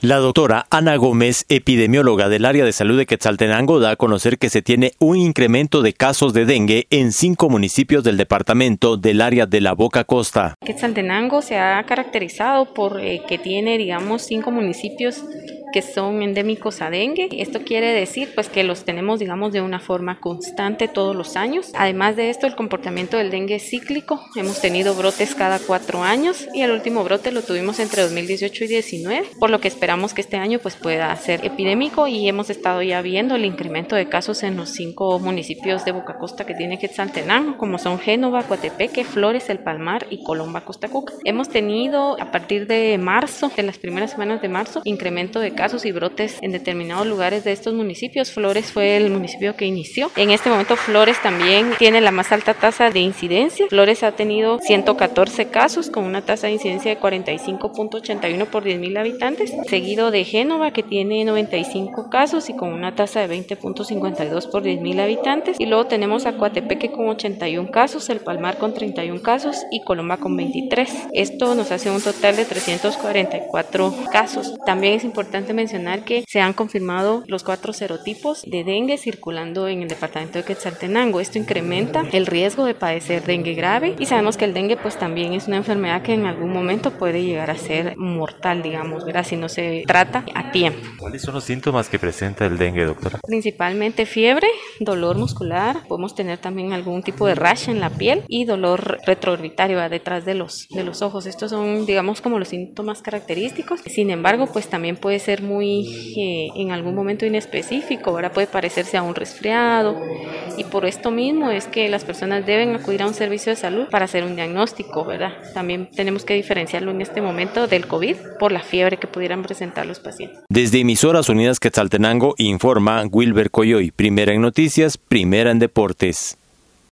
La doctora Ana Gómez, epidemióloga del área de salud de Quetzaltenango, da a conocer que se tiene un incremento de casos de dengue en cinco municipios del departamento del área de la Boca Costa. Quetzaltenango se ha caracterizado por eh, que tiene, digamos, cinco municipios que son endémicos a dengue. Esto quiere decir pues que los tenemos digamos de una forma constante todos los años. Además de esto el comportamiento del dengue es cíclico. Hemos tenido brotes cada cuatro años y el último brote lo tuvimos entre 2018 y 2019, por lo que esperamos que este año pues pueda ser epidémico y hemos estado ya viendo el incremento de casos en los cinco municipios de Boca Costa que tiene Quetzaltenango, como son Génova, Coatepeque, Flores, El Palmar y Colomba, Costa Cuca. Hemos tenido a partir de marzo, de las primeras semanas de marzo, incremento de casos y brotes en determinados lugares de estos municipios. Flores fue el municipio que inició. En este momento Flores también tiene la más alta tasa de incidencia. Flores ha tenido 114 casos con una tasa de incidencia de 45.81 por 10.000 habitantes, seguido de Génova que tiene 95 casos y con una tasa de 20.52 por 10.000 habitantes. Y luego tenemos a Coatepeque con 81 casos, El Palmar con 31 casos y Colomba con 23. Esto nos hace un total de 344 casos. También es importante mencionar que se han confirmado los cuatro serotipos de dengue circulando en el departamento de Quetzaltenango. Esto incrementa el riesgo de padecer dengue grave y sabemos que el dengue pues también es una enfermedad que en algún momento puede llegar a ser mortal, digamos, ¿verdad? si no se trata a tiempo. ¿Cuáles son los síntomas que presenta el dengue, doctora? Principalmente fiebre, dolor muscular, podemos tener también algún tipo de rash en la piel y dolor retroorbitario detrás de los, de los ojos. Estos son, digamos, como los síntomas característicos. Sin embargo, pues también puede muy eh, en algún momento inespecífico, ahora puede parecerse a un resfriado y por esto mismo es que las personas deben acudir a un servicio de salud para hacer un diagnóstico, ¿verdad? También tenemos que diferenciarlo en este momento del COVID por la fiebre que pudieran presentar los pacientes. Desde Emisoras Unidas Quetzaltenango informa Wilber Coyoy, primera en noticias, primera en deportes.